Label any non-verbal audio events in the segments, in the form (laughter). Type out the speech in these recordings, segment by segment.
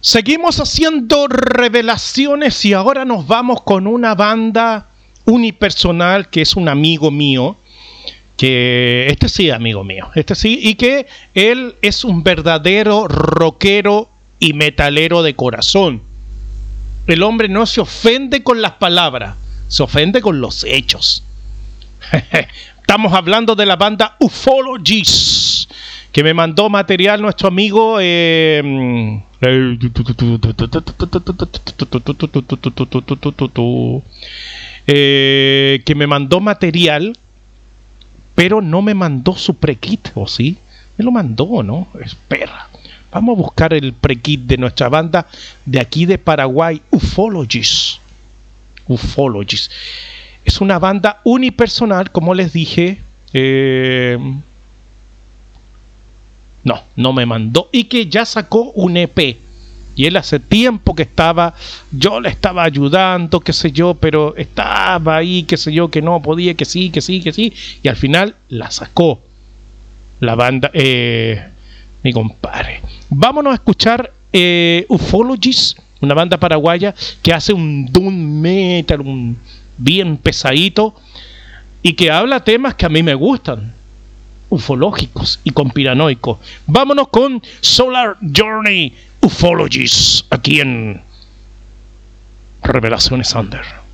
Seguimos haciendo revelaciones y ahora nos vamos con una banda unipersonal que es un amigo mío, que este sí, amigo mío, este sí, y que él es un verdadero rockero y metalero de corazón. El hombre no se ofende con las palabras, se ofende con los hechos. (laughs) Estamos hablando de la banda Ufologies, que me mandó material nuestro amigo eh, eh, que me mandó material, pero no me mandó su pre-kit, ¿o sí? Me lo mandó, ¿no? Espera. Vamos a buscar el pre-kit de nuestra banda de aquí de Paraguay, Ufologies. Ufologies. Es una banda unipersonal, como les dije. Eh, no, no me mandó. Y que ya sacó un EP. Y él hace tiempo que estaba, yo le estaba ayudando, qué sé yo, pero estaba ahí, qué sé yo, que no podía, que sí, que sí, que sí. Y al final la sacó la banda, eh, mi compadre. Vámonos a escuchar eh, Ufologies, una banda paraguaya que hace un doom metal, un bien pesadito y que habla temas que a mí me gustan ufológicos y conspiranoicos. Vámonos con Solar Journey Ufologies aquí en Revelaciones Under.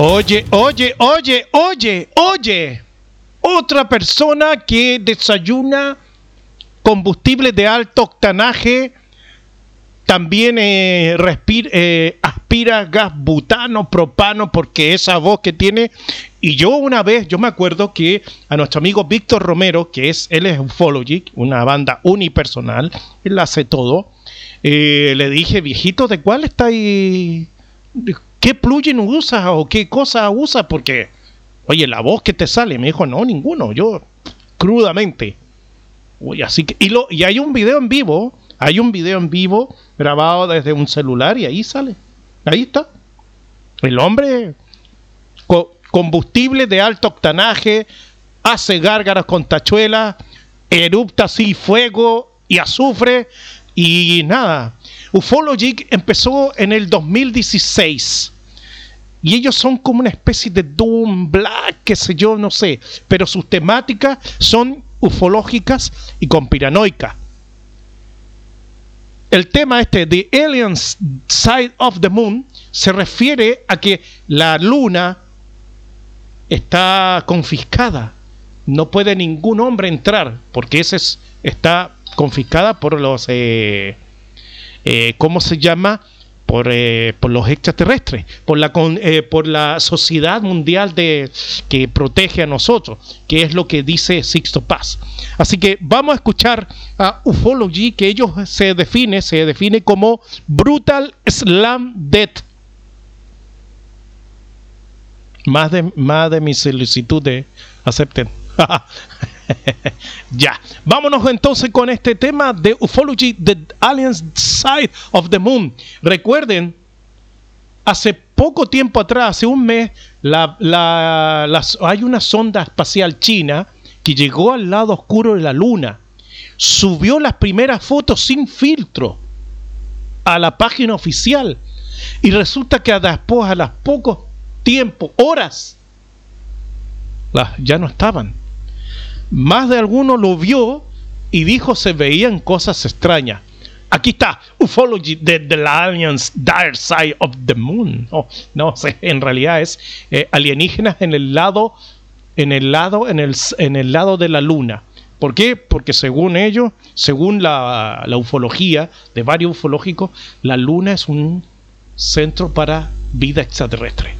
Oye, oye, oye, oye, oye. Otra persona que desayuna combustible de alto octanaje también eh, eh, aspira gas butano, propano, porque esa voz que tiene. Y yo una vez, yo me acuerdo que a nuestro amigo Víctor Romero, que es, él es Ufology, una banda unipersonal, él hace todo, eh, le dije, viejito, ¿de cuál está ahí? ¿Qué plugin usas o qué cosa usas? Porque, oye, la voz que te sale, me dijo, no, ninguno, yo crudamente. Así que, y, y hay un video en vivo, hay un video en vivo grabado desde un celular y ahí sale. Ahí está. El hombre, combustible de alto octanaje, hace gárgaras con tachuelas, erupta así fuego y azufre y nada. Ufology empezó en el 2016. Y ellos son como una especie de Doom Black, qué sé yo, no sé. Pero sus temáticas son ufológicas y conspiranoicas. El tema este de Aliens Side of the Moon se refiere a que la luna está confiscada. No puede ningún hombre entrar porque ese está confiscada por los, eh, eh, ¿cómo se llama? Por, eh, por, los extraterrestres, por la, por la sociedad mundial de, que protege a nosotros, que es lo que dice Sixto Paz. Así que vamos a escuchar a Ufology, que ellos se define, se define como Brutal Slam Death más de, más de mi solicitud acepten. (laughs) ya, vámonos entonces con este tema de Ufology, The Aliens Side of the Moon. Recuerden, hace poco tiempo atrás, hace un mes, hay una sonda espacial china que llegó al lado oscuro de la Luna. Subió las primeras fotos sin filtro a la página oficial. Y resulta que después, a las pocos tiempo, horas, ya no estaban. Más de alguno lo vio y dijo se veían cosas extrañas. Aquí está, Ufology de The Aliens Dire Side of the Moon. Oh, no (laughs) en realidad es eh, alienígenas en el lado, en el lado, en el, en el lado de la luna. ¿Por qué? Porque según ellos, según la, la ufología de varios ufológicos, la luna es un centro para vida extraterrestre.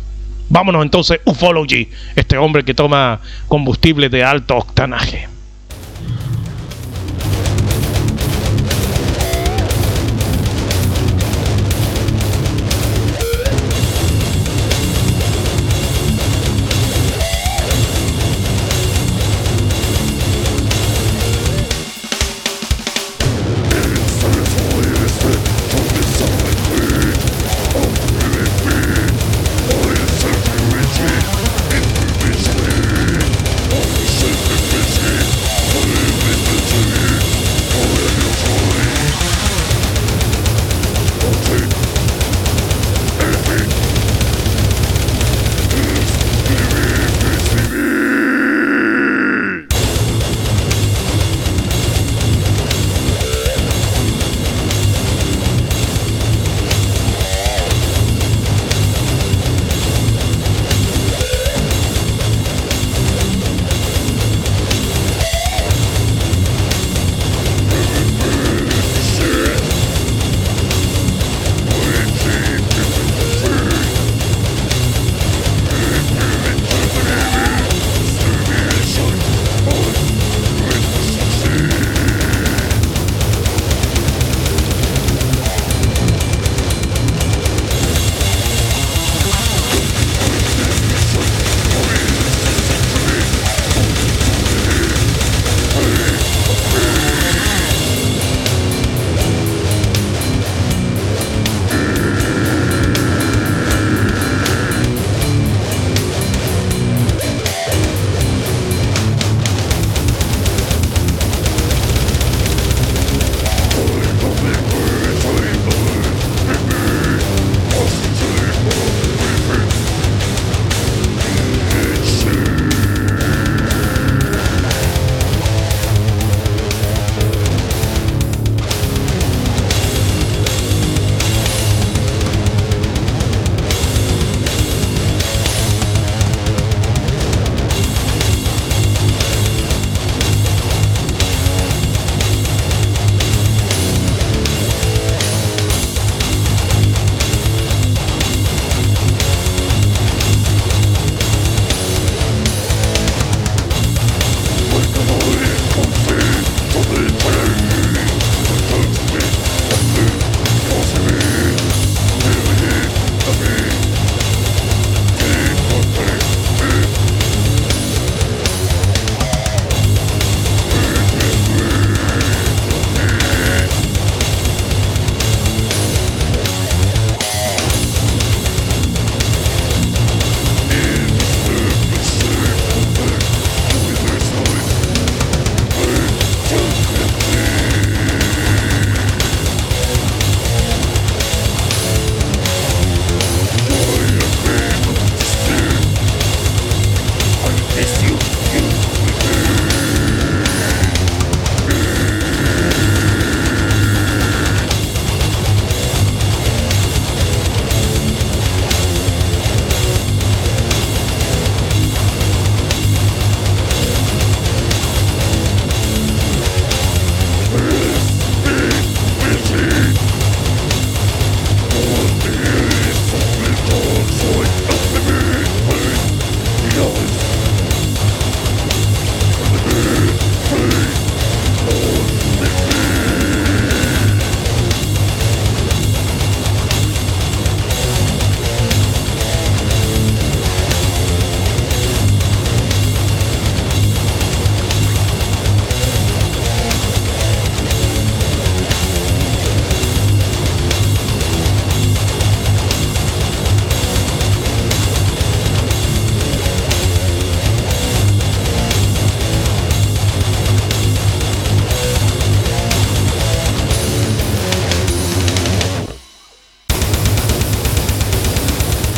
Vámonos entonces, Ufology, este hombre que toma combustible de alto octanaje.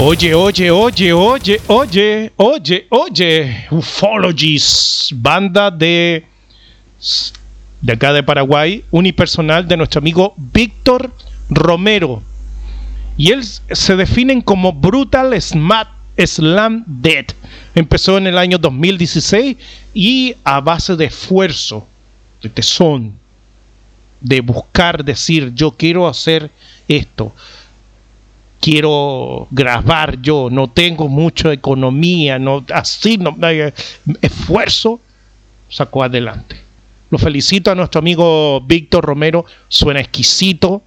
Oye, oye, oye, oye, oye, oye, oye. Ufologies, banda de, de acá de Paraguay, unipersonal de nuestro amigo Víctor Romero. Y él se definen como Brutal Smart Slam Dead. Empezó en el año 2016 y a base de esfuerzo, de tesón, de buscar decir, yo quiero hacer esto quiero grabar yo, no tengo mucha economía, no, así no, esfuerzo, sacó adelante. Lo felicito a nuestro amigo Víctor Romero, suena exquisito,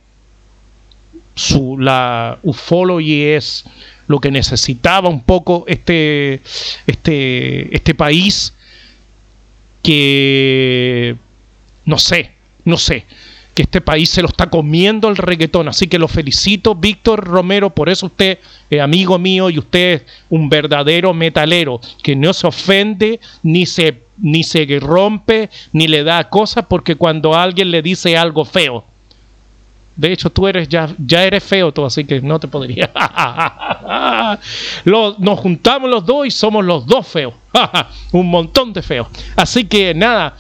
su, la ufology es lo que necesitaba un poco este, este, este país que, no sé, no sé, que este país se lo está comiendo el reggaetón. Así que lo felicito, Víctor Romero, por eso usted es amigo mío y usted es un verdadero metalero, que no se ofende ni se, ni se rompe ni le da cosas porque cuando alguien le dice algo feo. De hecho, tú eres ya, ya eres feo tú, así que no te podría. (laughs) nos juntamos los dos y somos los dos feos. (laughs) un montón de feos. Así que nada,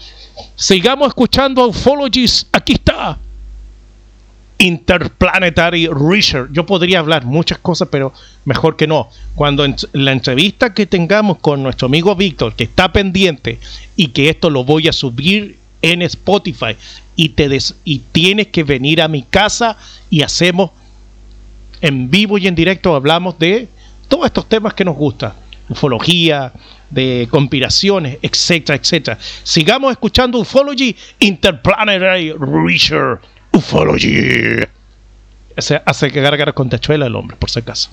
Sigamos escuchando Ufologies. Aquí está. Interplanetary Research. Yo podría hablar muchas cosas, pero mejor que no. Cuando en la entrevista que tengamos con nuestro amigo Víctor, que está pendiente y que esto lo voy a subir en Spotify y, te y tienes que venir a mi casa y hacemos en vivo y en directo, hablamos de todos estos temas que nos gustan. Ufología, de conspiraciones, etcétera, etcétera. Sigamos escuchando Ufology Interplanetary Research. Ufology. Hace, hace que gargara con tachuela el hombre, por si acaso.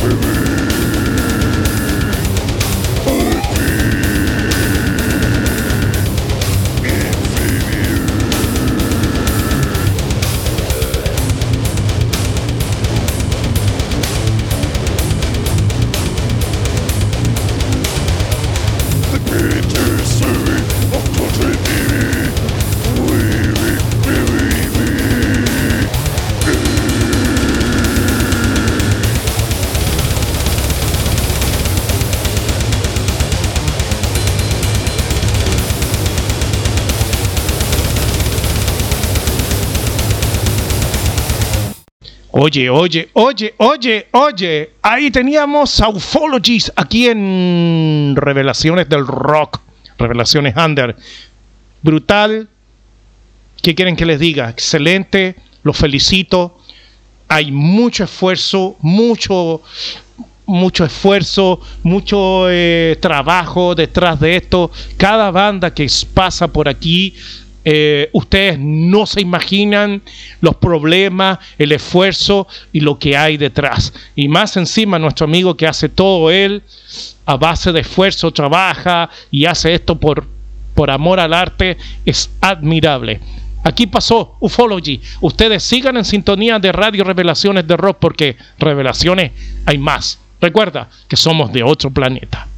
baby. Oye, oye, oye, oye, oye. Ahí teníamos a aquí en Revelaciones del Rock. Revelaciones Under. Brutal. ¿Qué quieren que les diga? Excelente. Los felicito. Hay mucho esfuerzo, mucho, mucho esfuerzo, mucho eh, trabajo detrás de esto. Cada banda que pasa por aquí eh, ustedes no se imaginan los problemas, el esfuerzo y lo que hay detrás. Y más encima nuestro amigo que hace todo él a base de esfuerzo, trabaja y hace esto por, por amor al arte, es admirable. Aquí pasó Ufology. Ustedes sigan en sintonía de Radio Revelaciones de Rock porque revelaciones hay más. Recuerda que somos de otro planeta.